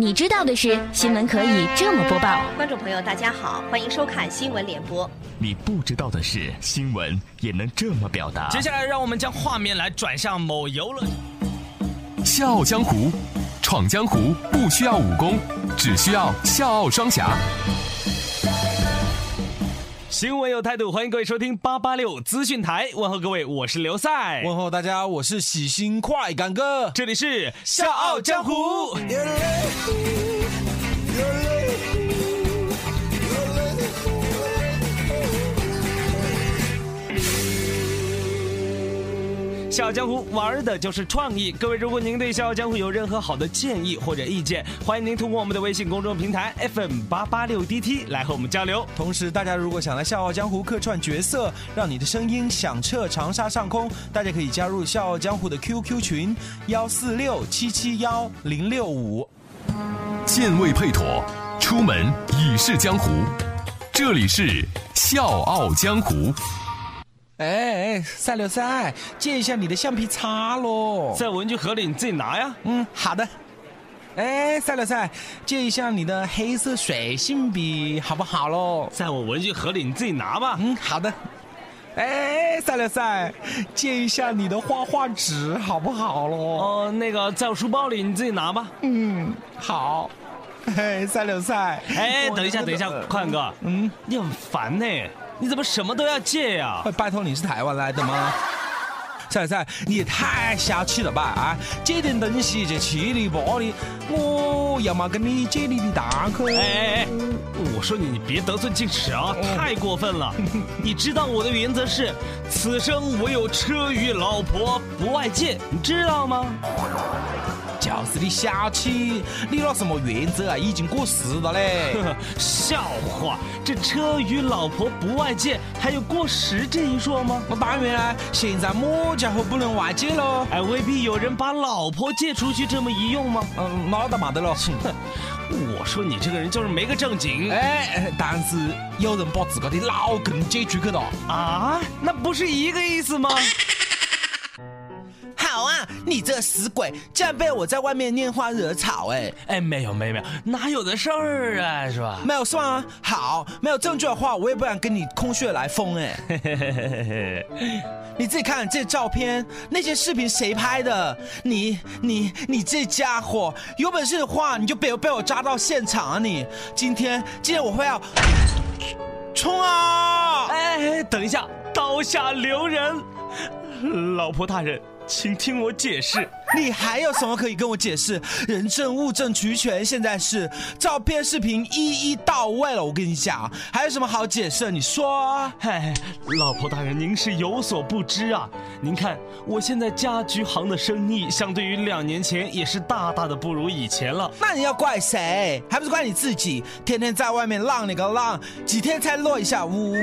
你知道的是，新闻可以这么播报。观众朋友，大家好，欢迎收看新闻联播。你不知道的是，新闻也能这么表达。接下来，让我们将画面来转向某游乐。笑傲江湖，闯江湖不需要武功，只需要笑傲双侠。新闻有态度，欢迎各位收听八八六资讯台。问候各位，我是刘赛。问候大家，我是喜新快感哥。这里是笑傲江湖。笑傲江湖玩的就是创意。各位，如果您对笑傲江湖有任何好的建议或者意见，欢迎您通过我们的微信公众平台 FM 八八六 DT 来和我们交流。同时，大家如果想来笑傲江湖客串角色，让你的声音响彻长沙上空，大家可以加入笑傲江湖的 QQ 群幺四六七七幺零六五。剑未配妥，出门已是江湖。这里是笑傲江湖。哎哎，赛六赛，借一下你的橡皮擦喽。在文具盒里，你自己拿呀。嗯，好的。哎，赛六赛，借一下你的黑色水性笔好不好喽？在我文具盒里，你自己拿吧。嗯，好的。哎，赛六赛，借一下你的画画纸好不好喽？哦，那个在我书包里，你自己拿吧。嗯，好。嘿，赛六赛。哎，等一下，等一下，宽哥。嗯，你很烦呢。你怎么什么都要借呀？拜托，你是台湾来的吗？赛赛，你也太小气了吧！啊，借点东西就七里八里，我要么跟你借你的大口。哎哎哎！我说你，你别得寸进尺啊，太过分了！你知道我的原则是，此生唯有车与老婆不外借，你知道吗？就是你小气，你那什么原则啊？已经过时了嘞！笑话，这车与老婆不外借，还有过时这一说吗？那当然啊，现在么家伙不能外借喽？哎，未必有人把老婆借出去这么一用吗？嗯，那倒没得了。我说你这个人就是没个正经。哎，但是有人把自个的老公借出去了啊？那不是一个意思吗？你这死鬼，竟然被我在外面拈花惹草！哎哎，没有没有没有，哪有的事儿啊，是吧？没有算啊。好，没有证据的话，我也不敢跟你空穴来风哎。你自己看这照片，那些视频谁拍的？你你你这家伙，有本事的话，你就别被我抓到现场啊！你今天今天我会要冲啊！哎，等一下，刀下留人，老婆大人。请听我解释，你还有什么可以跟我解释？人证物证齐全，现在是照片、视频一一到位了。我跟你讲，还有什么好解释？你说。嗨，老婆大人，您是有所不知啊。您看，我现在家居行的生意，相对于两年前也是大大的不如以前了。那你要怪谁？还不是怪你自己，天天在外面浪那个浪，几天才落一下屋。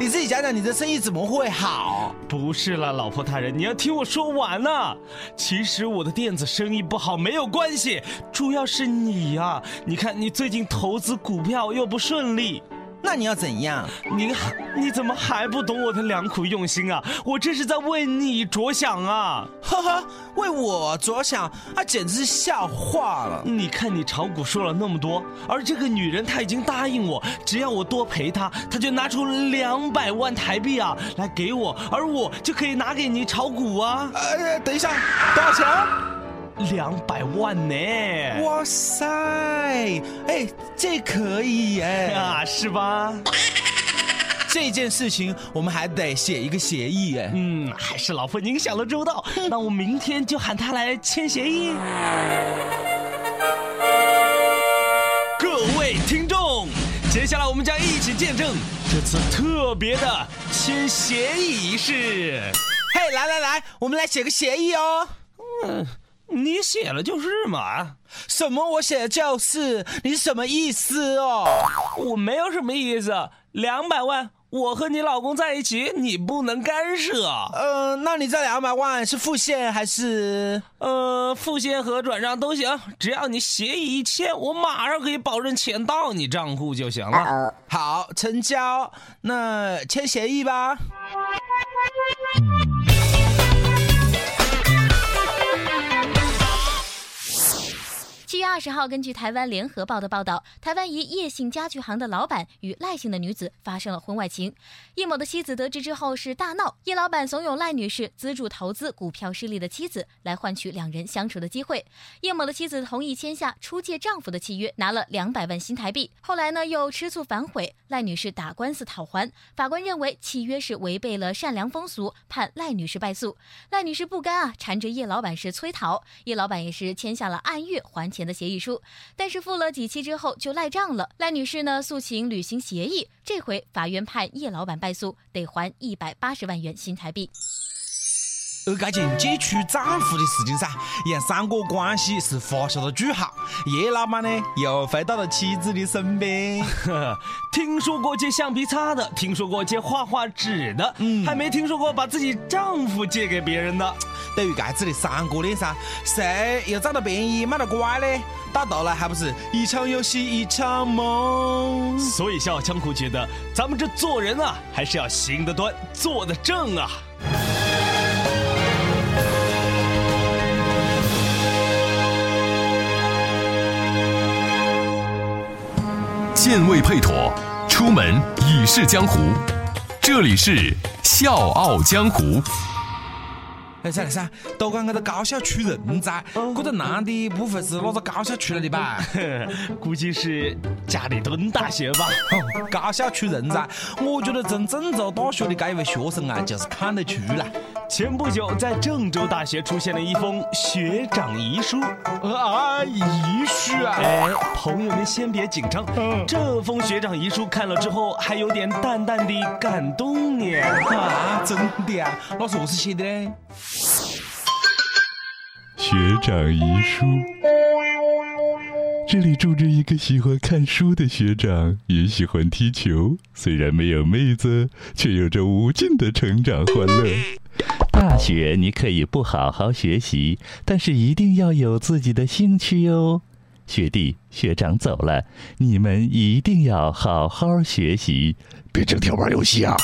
你自己讲讲，你的生意怎么会好？不是啦，老婆大人，你要听我说完呢。其实我的店子生意不好没有关系，主要是你呀。你看，你最近投资股票又不顺利。那你要怎样？你你怎么还不懂我的良苦用心啊？我这是在为你着想啊！呵呵，为我着想，那简直是笑话了。你看你炒股说了那么多，而这个女人她已经答应我，只要我多陪她，她就拿出两百万台币啊来给我，而我就可以拿给你炒股啊。呃，等一下，多少钱？两百万呢！哇塞，哎，这可以哎啊，是吧？这件事情我们还得写一个协议哎。嗯，还是老婆您想的周到。那我明天就喊他来签协议。各位听众，接下来我们将一起见证这次特别的签协议仪式。嘿，来来来，我们来写个协议哦。嗯。你写了就是嘛？什么？我写的就是？你什么意思哦？我没有什么意思。两百万，我和你老公在一起，你不能干涉。呃，那你这两百万是付现还是？呃，付现和转账都行，只要你协议一签，我马上可以保证钱到你账户就行了。好，成交。那签协议吧。七二十号，根据台湾联合报的报道，台湾一叶姓家具行的老板与赖姓的女子发生了婚外情。叶某的妻子得知之后是大闹，叶老板怂恿赖女士资助投资股票失利的妻子，来换取两人相处的机会。叶某的妻子同意签下出借丈夫的契约，拿了两百万新台币。后来呢，又吃醋反悔，赖女士打官司讨还，法官认为契约是违背了善良风俗，判赖女士败诉。赖女士不甘啊，缠着叶老板是催讨，叶老板也是签下了按月还钱的协议书，但是付了几期之后就赖账了。赖女士呢诉请履行协议，这回法院判叶老板败诉，得还一百八十万元新台币。而该件解除丈夫的事情噻，让三哥关系是发酵了句号。叶老板呢又回到了妻子的身边。听说过借橡皮擦的，听说过借画画纸的，嗯，还没听说过把自己丈夫借给别人的。对于该子的三哥脸噻，谁又占了便宜卖了乖呢？到头来还不是一场游戏一场梦？所以笑傲江湖觉得，咱们这做人啊，还是要行得端，坐得正啊。剑未配妥，出门已是江湖。这里是笑傲江湖。哎，噻噻，都讲这个高校出人才，这个男的不会是哪个高校出来的吧？估计是家里蹲大学吧。高校出人才，我觉得从郑州大学的这一位学生啊，就是看得出来。前不久，在郑州大学出现了一封学长遗书。啊，遗书啊！哎，朋友们先别紧张，嗯这封学长遗书看了之后，还有点淡淡的感动呢。啊，真的啊？老师，我是写的呢？学长遗书，这里住着一个喜欢看书的学长，也喜欢踢球。虽然没有妹子，却有着无尽的成长欢乐。大学你可以不好好学习，但是一定要有自己的兴趣哟。学弟学长走了，你们一定要好好学习，别整天玩游戏啊！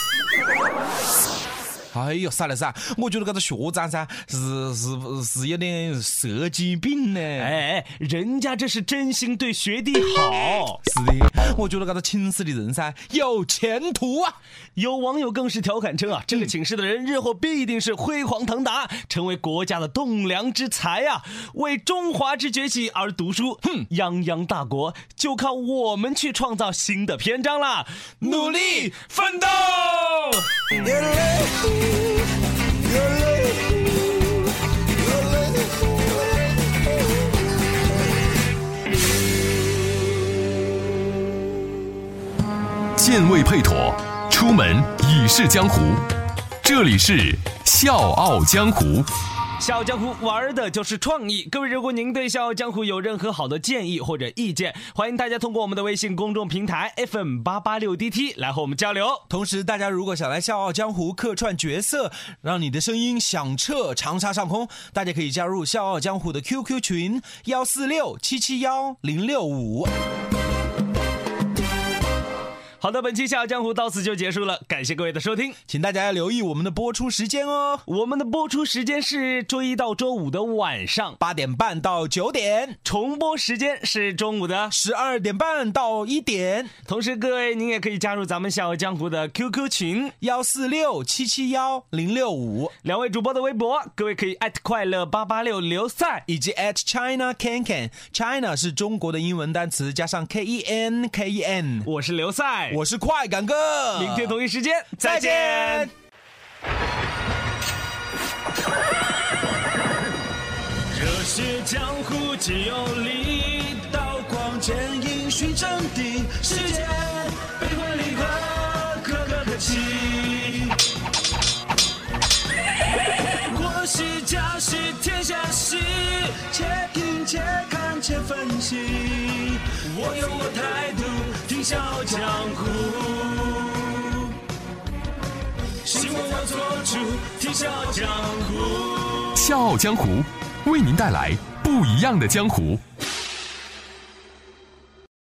哎呦，算了噻，我觉得这个学长噻是是是有点蛇精病呢。哎，人家这是真心对学弟好。是的，我觉得这个寝室的人噻有前途啊。有网友更是调侃称啊，这个寝室的人日后必定是辉煌腾达，成为国家的栋梁之才啊，为中华之崛起而读书。哼，泱泱大国就靠我们去创造新的篇章啦！努力奋斗。剑未配妥，出门已是江湖。这里是笑傲江湖。笑傲江湖玩的就是创意。各位，如果您对笑傲江湖有任何好的建议或者意见，欢迎大家通过我们的微信公众平台 FM 八八六 DT 来和我们交流。同时，大家如果想来笑傲江湖客串角色，让你的声音响彻长沙上空，大家可以加入笑傲江湖的 QQ 群幺四六七七幺零六五。好的，本期《笑傲江湖》到此就结束了，感谢各位的收听，请大家要留意我们的播出时间哦。我们的播出时间是周一到周五的晚上八点半到九点，重播时间是中午的十二点半到一点。同时，各位您也可以加入咱们《笑傲江湖》的 QQ 群幺四六七七幺零六五，两位主播的微博，各位可以艾特快乐八八六刘赛以及 at China Can Can，China 是中国的英文单词加上 K E N K E N，我是刘赛。我是快感哥，明天同一时间再见。热血江湖皆有理，刀光剑影寻真谛，世间悲欢离合，可歌可泣。国事家事天下事，且听且看且分析。我有我态度。笑傲江湖，新闻要做出天笑江湖。笑傲江湖为您带来不一样的江湖。